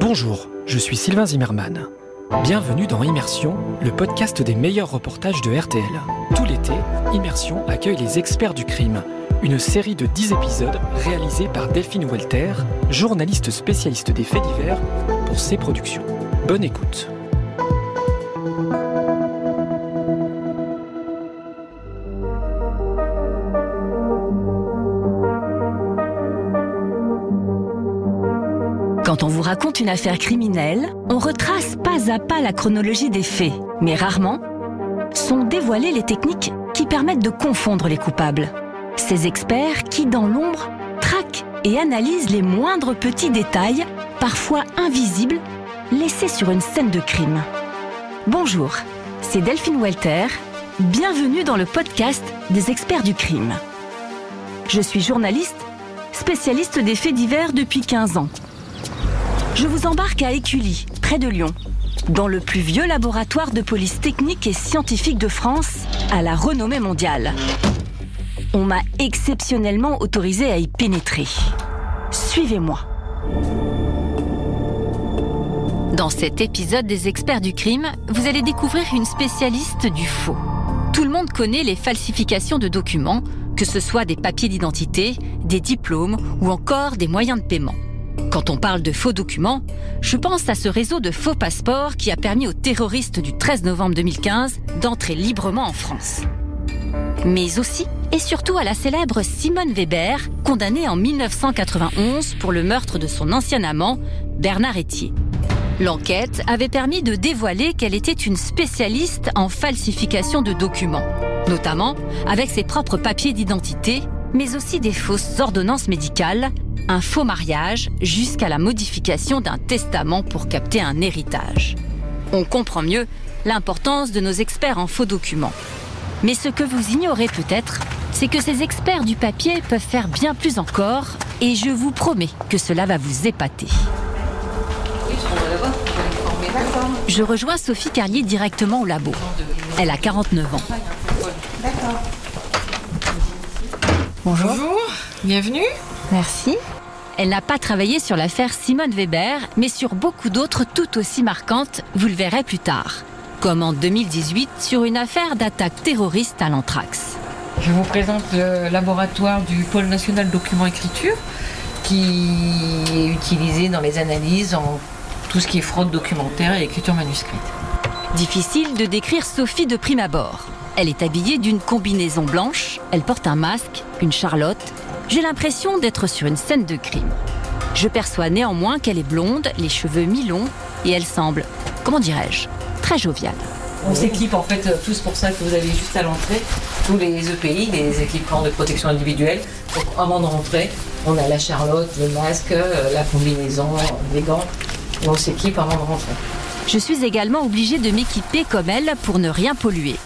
Bonjour, je suis Sylvain Zimmermann. Bienvenue dans Immersion, le podcast des meilleurs reportages de RTL. Tout l'été, Immersion accueille les experts du crime, une série de 10 épisodes réalisés par Delphine Walter, journaliste spécialiste des faits divers pour ses productions. Bonne écoute. On vous raconte une affaire criminelle, on retrace pas à pas la chronologie des faits, mais rarement sont dévoilées les techniques qui permettent de confondre les coupables. Ces experts qui, dans l'ombre, traquent et analysent les moindres petits détails, parfois invisibles, laissés sur une scène de crime. Bonjour, c'est Delphine Walter. Bienvenue dans le podcast des experts du crime. Je suis journaliste, spécialiste des faits divers depuis 15 ans. Je vous embarque à Écully, près de Lyon, dans le plus vieux laboratoire de police technique et scientifique de France, à la renommée mondiale. On m'a exceptionnellement autorisé à y pénétrer. Suivez-moi. Dans cet épisode des experts du crime, vous allez découvrir une spécialiste du faux. Tout le monde connaît les falsifications de documents, que ce soit des papiers d'identité, des diplômes ou encore des moyens de paiement. Quand on parle de faux documents, je pense à ce réseau de faux passeports qui a permis aux terroristes du 13 novembre 2015 d'entrer librement en France. Mais aussi et surtout à la célèbre Simone Weber, condamnée en 1991 pour le meurtre de son ancien amant, Bernard Etier. L'enquête avait permis de dévoiler qu'elle était une spécialiste en falsification de documents, notamment avec ses propres papiers d'identité, mais aussi des fausses ordonnances médicales un faux mariage jusqu'à la modification d'un testament pour capter un héritage. On comprend mieux l'importance de nos experts en faux documents. Mais ce que vous ignorez peut-être, c'est que ces experts du papier peuvent faire bien plus encore, et je vous promets que cela va vous épater. Je rejoins Sophie Carlier directement au labo. Elle a 49 ans. Bonjour. Bonjour, bienvenue. Merci. Elle n'a pas travaillé sur l'affaire Simone Weber, mais sur beaucoup d'autres tout aussi marquantes, vous le verrez plus tard. Comme en 2018 sur une affaire d'attaque terroriste à l'anthrax. Je vous présente le laboratoire du Pôle national document écriture qui est utilisé dans les analyses en tout ce qui est fraude documentaire et écriture manuscrite. Difficile de décrire Sophie de prime abord. Elle est habillée d'une combinaison blanche, elle porte un masque, une charlotte j'ai l'impression d'être sur une scène de crime. Je perçois néanmoins qu'elle est blonde, les cheveux mi-longs, et elle semble, comment dirais-je, très joviale. On s'équipe en fait tous pour ça que vous avez juste à l'entrée, tous les EPI, les équipements de protection individuelle. Donc avant de rentrer, on a la charlotte, le masque, euh, la combinaison, les gants. Et on s'équipe avant de rentrer. Je suis également obligée de m'équiper comme elle pour ne rien polluer.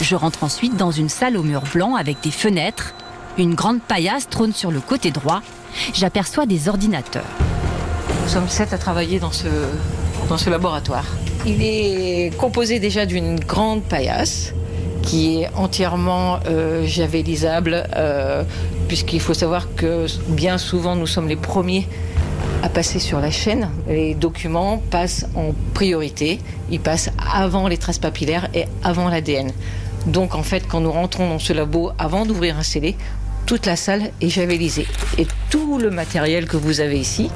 Je rentre ensuite dans une salle au mur blanc avec des fenêtres, une grande paillasse trône sur le côté droit. J'aperçois des ordinateurs. Nous sommes sept à travailler dans ce, laboratoire. Il est composé déjà d'une grande paillasse qui est entièrement euh, javelisable, euh, puisqu'il faut savoir que bien souvent nous sommes les premiers à passer sur la chaîne. Les documents passent en priorité, ils passent avant les traces papillaires et avant l'ADN. Donc en fait, quand nous rentrons dans ce labo, avant d'ouvrir un scellé, toute la salle est javelisée. Et tout le matériel que vous avez ici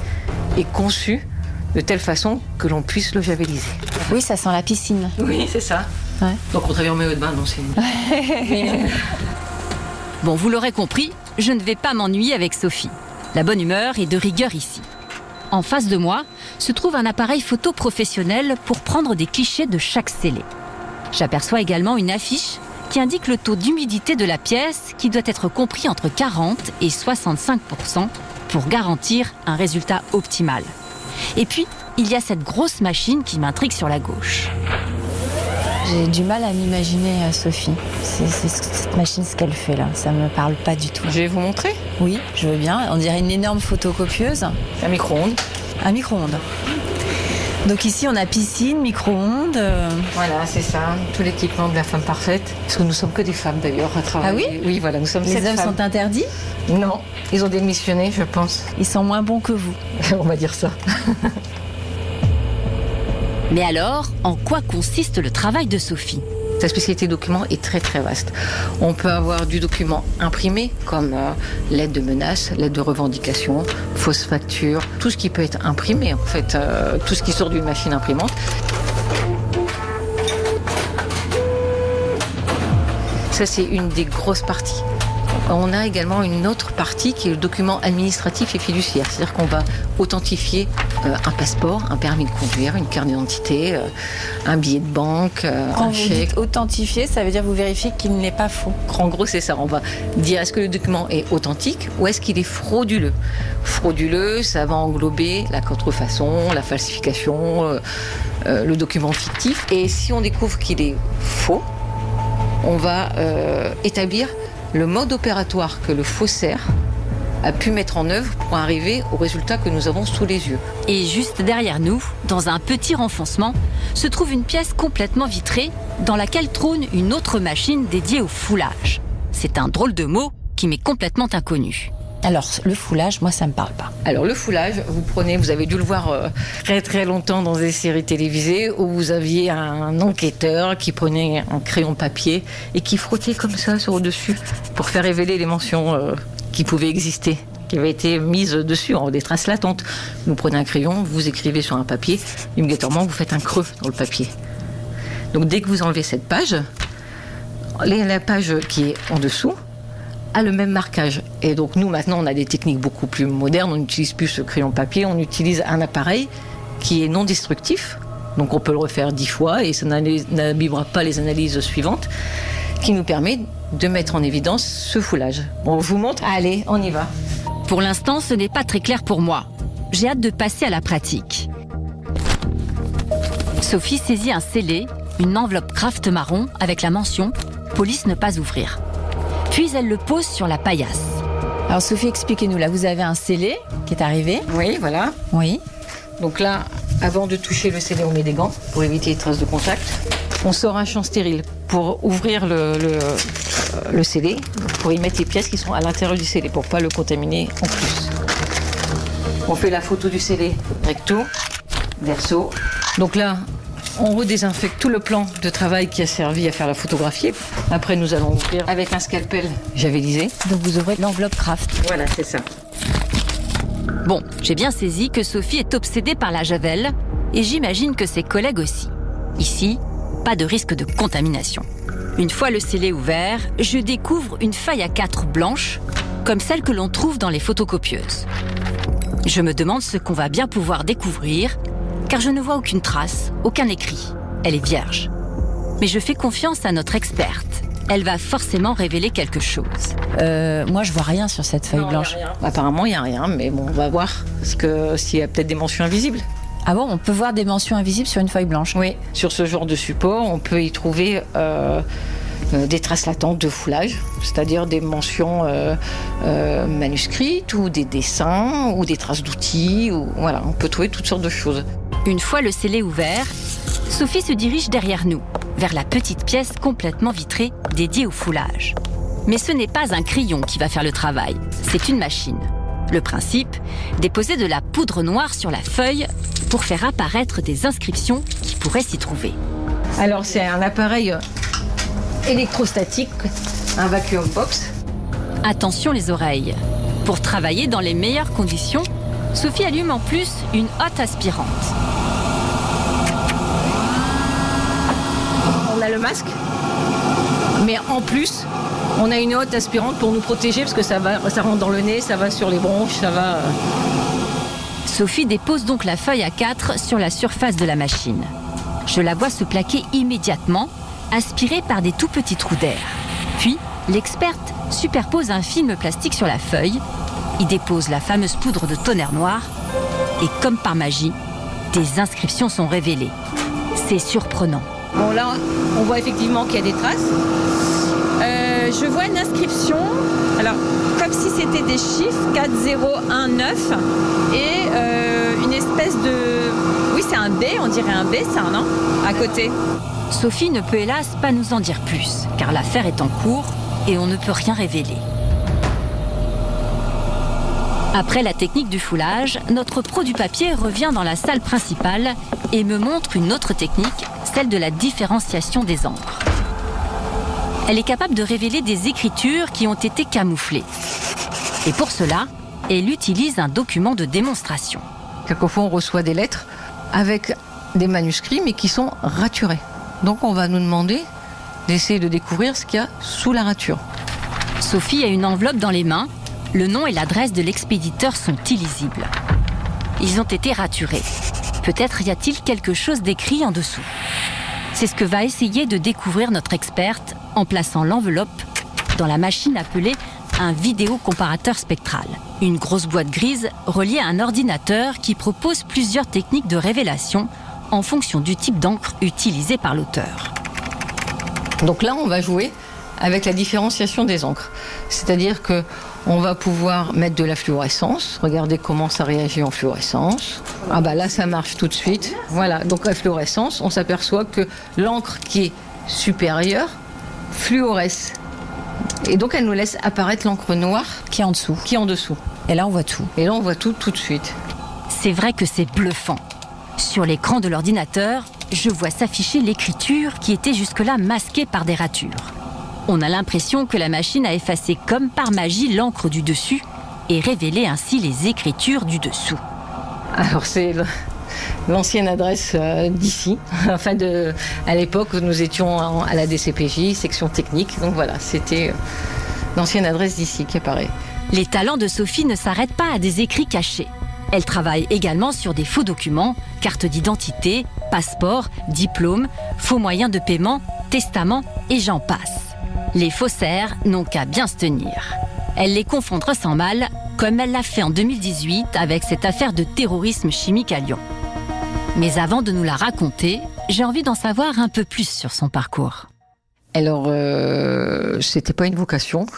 est conçu de telle façon que l'on puisse le javeliser. Oui, ça sent la piscine. Oui, c'est ça. Donc on travaille en maillot de bain, donc c'est... bon, vous l'aurez compris, je ne vais pas m'ennuyer avec Sophie. La bonne humeur est de rigueur ici. En face de moi se trouve un appareil photo professionnel pour prendre des clichés de chaque scellé. J'aperçois également une affiche qui indique le taux d'humidité de la pièce qui doit être compris entre 40 et 65% pour garantir un résultat optimal. Et puis, il y a cette grosse machine qui m'intrigue sur la gauche. J'ai du mal à m'imaginer euh, Sophie. C'est cette machine, ce qu'elle fait là. Ça me parle pas du tout. Je vais vous montrer Oui, je veux bien. On dirait une énorme photocopieuse. Un micro-ondes. Un micro-ondes. Donc ici, on a piscine, micro-ondes. Euh. Voilà, c'est ça, tout l'équipement de la femme parfaite. Parce que nous sommes que des femmes d'ailleurs à travailler. Ah oui Oui, voilà, nous sommes Les hommes sont interdits Non, ils ont démissionné, je pense. Ils sont moins bons que vous. On va dire ça. Mais alors, en quoi consiste le travail de Sophie? Sa spécialité document est très très vaste. On peut avoir du document imprimé, comme euh, l'aide de menace, l'aide de revendication, fausse facture, tout ce qui peut être imprimé en fait, euh, tout ce qui sort d'une machine imprimante. Ça c'est une des grosses parties. On a également une autre partie qui est le document administratif et fiduciaire, c'est-à-dire qu'on va authentifier euh, un passeport, un permis de conduire, une carte d'identité, euh, un billet de banque, euh, Quand un vous chèque. dites authentifier, ça veut dire vous vérifiez qu'il n'est pas faux. En gros, c'est ça. On va dire est-ce que le document est authentique ou est-ce qu'il est frauduleux? Frauduleux, ça va englober la contrefaçon, la falsification, le document fictif. Et si on découvre qu'il est faux, on va euh, établir le mode opératoire que le faussaire a pu mettre en œuvre pour arriver au résultat que nous avons sous les yeux. Et juste derrière nous, dans un petit renfoncement, se trouve une pièce complètement vitrée dans laquelle trône une autre machine dédiée au foulage. C'est un drôle de mot qui m'est complètement inconnu. Alors, le foulage, moi, ça me parle pas. Alors le foulage, vous prenez, vous avez dû le voir euh, très très longtemps dans des séries télévisées où vous aviez un enquêteur qui prenait un crayon papier et qui frottait comme ça sur le dessus pour faire révéler les mentions euh, qui pouvaient exister qui avaient été mises dessus en des traces latentes. Vous prenez un crayon, vous écrivez sur un papier, immédiatement vous faites un creux dans le papier. Donc dès que vous enlevez cette page, la page qui est en dessous a le même marquage. Et donc nous maintenant on a des techniques beaucoup plus modernes, on n'utilise plus ce crayon papier, on utilise un appareil qui est non destructif. Donc on peut le refaire dix fois et ça n'abîmera pas les analyses suivantes, qui nous permet de mettre en évidence ce foulage. Je vous montre. Allez, on y va. Pour l'instant, ce n'est pas très clair pour moi. J'ai hâte de passer à la pratique. Sophie saisit un scellé, une enveloppe craft marron avec la mention Police ne pas ouvrir. Puis elle le pose sur la paillasse. Alors, Sophie, expliquez-nous. Là, vous avez un scellé qui est arrivé. Oui, voilà. Oui. Donc là, avant de toucher le scellé, on met des gants pour éviter les traces de contact. On sort un champ stérile pour ouvrir le, le, euh, le scellé, pour y mettre les pièces qui sont à l'intérieur du scellé, pour pas le contaminer en plus. On fait la photo du scellé recto, verso. Donc là, on redésinfecte tout le plan de travail qui a servi à faire la photographie. Après, nous allons ouvrir avec un scalpel javelisé. Donc, vous ouvrez l'enveloppe craft. Voilà, c'est ça. Bon, j'ai bien saisi que Sophie est obsédée par la javel et j'imagine que ses collègues aussi. Ici, pas de risque de contamination. Une fois le scellé ouvert, je découvre une feuille à quatre blanche, comme celle que l'on trouve dans les photocopieuses. Je me demande ce qu'on va bien pouvoir découvrir, car je ne vois aucune trace, aucun écrit. Elle est vierge. Mais je fais confiance à notre experte. Elle va forcément révéler quelque chose. Euh, moi, je vois rien sur cette feuille Non, blanche. il y a rien. Apparemment, il n'y a rien, mais bon, on va voir. Parce que s'il y a peut-être des mentions invisibles. Ah bon, on peut voir des mentions invisibles sur une feuille blanche. Oui, sur ce genre de support, on peut y trouver euh, euh, des traces latentes de foulage, c'est-à-dire des mentions euh, euh, manuscrites ou des dessins ou des traces d'outils. Ou, voilà, on peut trouver toutes sortes de choses. Une fois le scellé ouvert, Sophie se dirige derrière nous, vers la petite pièce complètement vitrée dédiée au foulage. Mais ce n'est pas un crayon qui va faire le travail, c'est une machine. Le principe, déposer de la poudre noire sur la feuille pour faire apparaître des inscriptions qui pourraient s'y trouver. Alors, c'est un appareil électrostatique, un vacuum box. Attention les oreilles. Pour travailler dans les meilleures conditions, Sophie allume en plus une hotte aspirante. On le masque, mais en plus, on a une hotte aspirante pour nous protéger parce que ça, va, ça rentre dans le nez, ça va sur les bronches, ça va. euh, Sophie dépose donc la feuille à 4 sur la surface de la machine. Je la vois se plaquer immédiatement, aspirée par des tout petits trous d'air. Puis, l'experte superpose un film plastique sur la feuille, y dépose la fameuse poudre de tonnerre noir, et comme par magie, des inscriptions sont révélées. C'est surprenant. Bon, là, on voit effectivement qu'il y a des traces. Euh, je vois une inscription, alors comme si c'était des chiffres 4019 et euh, une espèce de. Oui, c'est un B, on dirait un B, ça, non? À côté. Sophie ne peut hélas pas nous en dire plus, car l'affaire est en cours et on ne peut rien révéler. Après la technique du foulage, notre pro du papier revient dans la salle principale et me montre une autre technique, celle de la différenciation des encres. Elle est capable de révéler des écritures qui ont été camouflées. Et pour cela, elle utilise un document de démonstration. Quelquefois, on reçoit des lettres avec des manuscrits, mais qui sont raturés. Donc, on va nous demander d'essayer de découvrir ce qu'il y a sous la rature. Sophie a une enveloppe dans les mains. Le nom et l'adresse de l'expéditeur sont illisibles. Ils ont été raturés. Peut-être y a-t-il quelque chose d'écrit en dessous. C'est ce que va essayer de découvrir notre experte en plaçant l'enveloppe dans la machine appelée un vidéocomparateur spectral. Une grosse boîte grise reliée à un ordinateur qui propose plusieurs techniques de révélation en fonction du type d'encre utilisé par l'auteur. Donc là, on va jouer avec la différenciation des encres. C'est-à-dire que on va pouvoir mettre de la fluorescence, regarder comment ça réagit en fluorescence. Ah bah là ça marche tout de suite. Voilà, donc la fluorescence, on s'aperçoit que l'encre qui est supérieure fluoresce. Et donc elle nous laisse apparaître l'encre noire Qui est en dessous. qui est en dessous. Et là, on voit tout. Et là on voit tout tout de suite. C'est vrai que c'est bluffant. Sur l'écran de l'ordinateur, je vois s'afficher l'écriture qui était jusque-là masquée par des ratures. On a l'impression que la machine a effacé comme par magie l'encre du dessus et révélé ainsi les écritures du dessous. Alors c'est l'ancienne adresse euh, d'ici. Enfin de, à l'époque nous étions à la DCPJ, section technique. Donc voilà, c'était euh, l'ancienne adresse d'ici qui apparaît. Les talents de Sophie ne s'arrêtent pas à des écrits cachés. Elle travaille également sur des faux documents, cartes d'identité, passeports, diplômes, faux moyens de paiement, testaments et j'en passe. Les faussaires n'ont qu'à bien se tenir. Elle les confondra sans mal, comme elle l'a fait en 2018 avec cette affaire de terrorisme chimique à Lyon. Mais avant de nous la raconter, j'ai envie d'en savoir un peu plus sur son parcours. Alors, euh, c'était pas une vocation.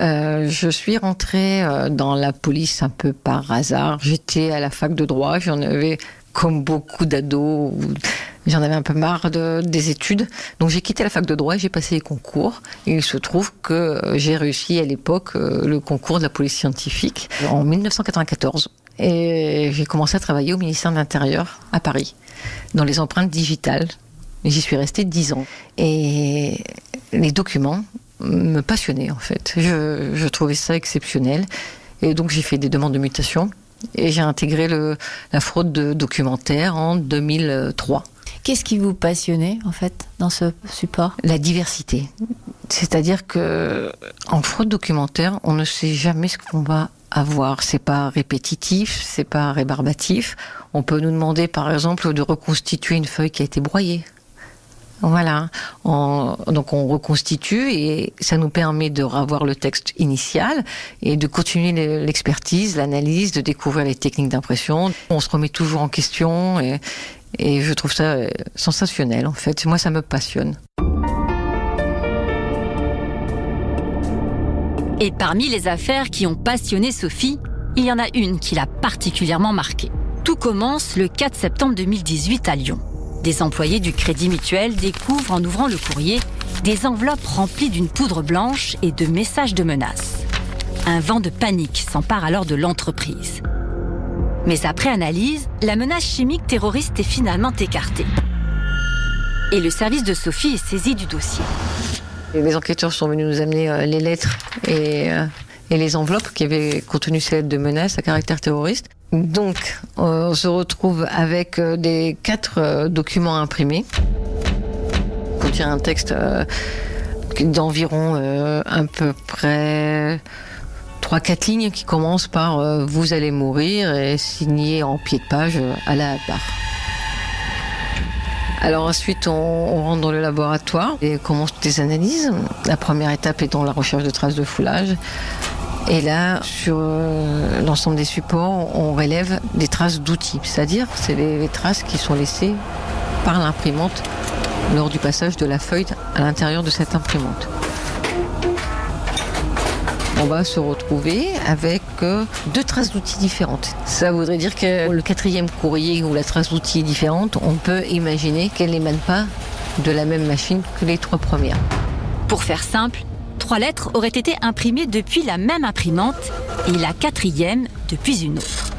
Euh, je suis rentrée euh, dans la police un peu par hasard. J'étais à la fac de droit. J'en avais, comme beaucoup d'ados, j'en avais un peu marre de, des études. Donc, j'ai quitté la fac de droit et j'ai passé les concours. Et il se trouve que j'ai réussi à l'époque euh, le concours de la police scientifique en 1994. Et j'ai commencé à travailler au ministère de l'Intérieur à Paris, dans les empreintes digitales. J'y suis restée dix ans. Et les documents me passionnaient en fait. Je trouvais ça exceptionnel. Et donc j'ai fait des demandes de mutation. Et j'ai intégré le, la fraude de documentaire en 2003. Qu'est-ce qui vous passionnait, en fait, dans ce support? La diversité. C'est-à-dire que en fraude documentaire, on ne sait jamais ce qu'on va avoir. C'est pas répétitif, c'est pas rébarbatif. On peut nous demander, par exemple, de reconstituer une feuille qui a été broyée. Voilà. On- donc on reconstitue et ça nous permet de revoir le texte initial et de continuer le- l'expertise, l'analyse, de découvrir les techniques d'impression. On se remet toujours en question et, et je trouve ça euh, sensationnel en fait. Moi ça me passionne. Et parmi les affaires qui ont passionné Sophie, il y en a une qui l'a particulièrement marquée. Tout commence le 4 septembre 2018 à Lyon. Des employés du Crédit Mutuel découvrent en ouvrant le courrier des enveloppes remplies d'une poudre blanche et de messages de menaces. Un vent de panique s'empare alors de l'entreprise. Mais après analyse, la menace chimique terroriste est finalement écartée. Et le service de Sophie est saisi du dossier. Les enquêteurs sont venus nous amener euh, les lettres et, euh, et les enveloppes qui avaient contenu ces lettres de menaces à caractère terroriste. Donc, euh, on se retrouve avec euh, des quatre euh, documents imprimés. contient un texte d'environ à peu près trois quatre lignes qui commence par Vous allez mourir et signé en pied de page à la barre. Alors ensuite, on, on rentre dans le laboratoire et commence des analyses. La première étape étant la recherche de traces de foulage. Et là, sur euh, l'ensemble des supports, on relève des traces d'outils, c'est-à-dire c'est les, les traces qui sont laissées par l'imprimante lors du passage de la feuille à l'intérieur de cette imprimante. On va se retrouver avec euh, deux traces d'outils différentes. Ça voudrait dire que le quatrième courrier où la trace d'outils est différente, on peut imaginer qu'elle n'émane pas de la même machine que les trois premières. Pour faire simple, trois lettres auraient été imprimées depuis la même imprimante et la quatrième depuis une autre.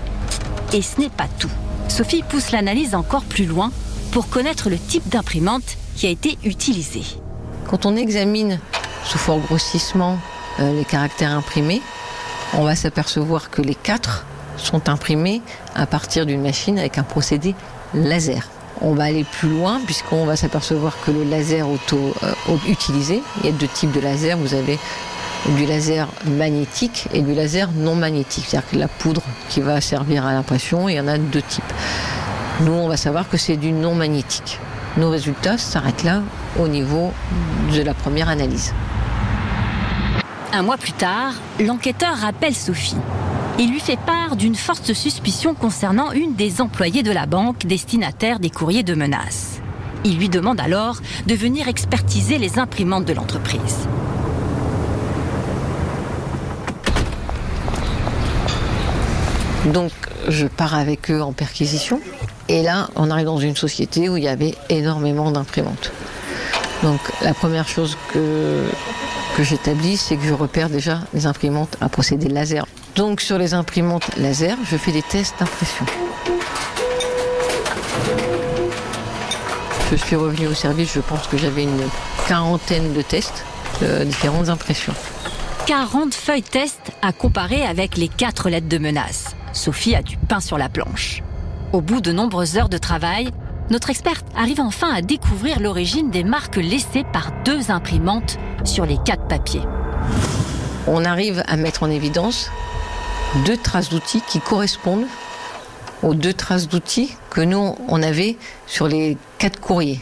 Et ce n'est pas tout. Sophie pousse l'analyse encore plus loin pour connaître le type d'imprimante qui a été utilisée. Quand on examine sous fort grossissement euh, les caractères imprimés, on va s'apercevoir que les quatre sont imprimés à partir d'une machine avec un procédé laser. On va aller plus loin puisqu'on va s'apercevoir que le laser auto euh, utilisé, il y a deux types de laser, vous avez du laser magnétique et du laser non magnétique, c'est-à-dire que la poudre qui va servir à l'impression, il y en a deux types. Nous, on va savoir que c'est du non magnétique. Nos résultats s'arrêtent là au niveau de la première analyse. Un mois plus tard, l'enquêteur rappelle Sophie. Il lui fait part d'une forte suspicion concernant une des employées de la banque destinataire des courriers de menaces. Il lui demande alors de venir expertiser les imprimantes de l'entreprise. Donc je pars avec eux en perquisition. Et là, on arrive dans une société où il y avait énormément d'imprimantes. Donc la première chose que, que j'établis, c'est que je repère déjà les imprimantes à procédé laser. Donc sur les imprimantes laser, je fais des tests d'impression. Je suis revenu au service, je pense que j'avais une quarantaine de tests de différentes impressions. 40 feuilles test à comparer avec les 4 lettres de menace. Sophie a du pain sur la planche. Au bout de nombreuses heures de travail, notre experte arrive enfin à découvrir l'origine des marques laissées par deux imprimantes sur les quatre papiers. On arrive à mettre en évidence deux traces d'outils qui correspondent aux deux traces d'outils que nous, on avait sur les quatre courriers.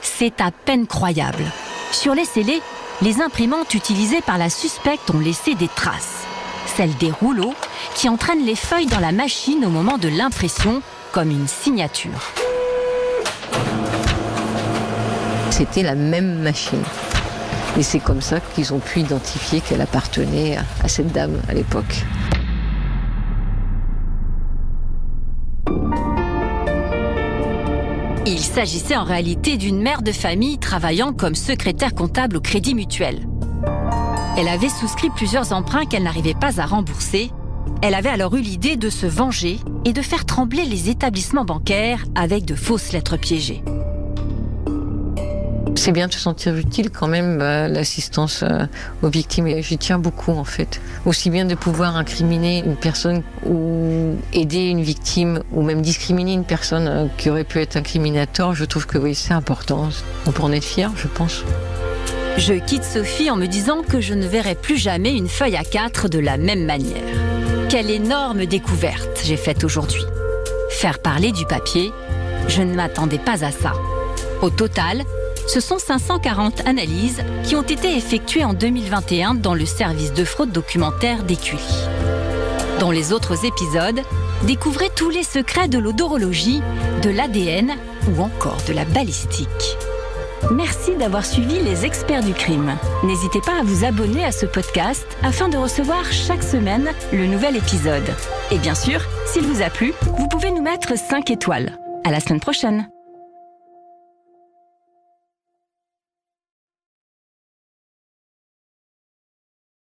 C'est à peine croyable. Sur les scellés, les imprimantes utilisées par la suspecte ont laissé des traces celle des rouleaux qui entraînent les feuilles dans la machine au moment de l'impression comme une signature. C'était la même machine. Et c'est comme ça qu'ils ont pu identifier qu'elle appartenait à cette dame à l'époque. Il s'agissait en réalité d'une mère de famille travaillant comme secrétaire comptable au Crédit Mutuel. Elle avait souscrit plusieurs emprunts qu'elle n'arrivait pas à rembourser. Elle avait alors eu l'idée de se venger et de faire trembler les établissements bancaires avec de fausses lettres piégées. C'est bien de se sentir utile quand même, bah, l'assistance euh, aux victimes. Et j'y tiens beaucoup en fait. Aussi bien de pouvoir incriminer une personne ou aider une victime ou même discriminer une personne euh, qui aurait pu être incriminateur, je trouve que oui, c'est important. On peut en être fier, je pense. Je quitte Sophie en me disant que je ne verrai plus jamais une feuille à quatre de la même manière. Quelle énorme découverte j'ai faite aujourd'hui. Faire parler du papier, je ne m'attendais pas à ça. Au total, ce sont 540 analyses qui ont été effectuées en 2021 dans le service de fraude documentaire d'Écully. Dans les autres épisodes, découvrez tous les secrets de l'odorologie, de l'ADN ou encore de la balistique. Merci d'avoir suivi les experts du crime. N'hésitez pas à vous abonner à ce podcast afin de recevoir chaque semaine le nouvel épisode. Et bien sûr, s'il vous a plu, vous pouvez nous mettre 5 étoiles. À la semaine prochaine.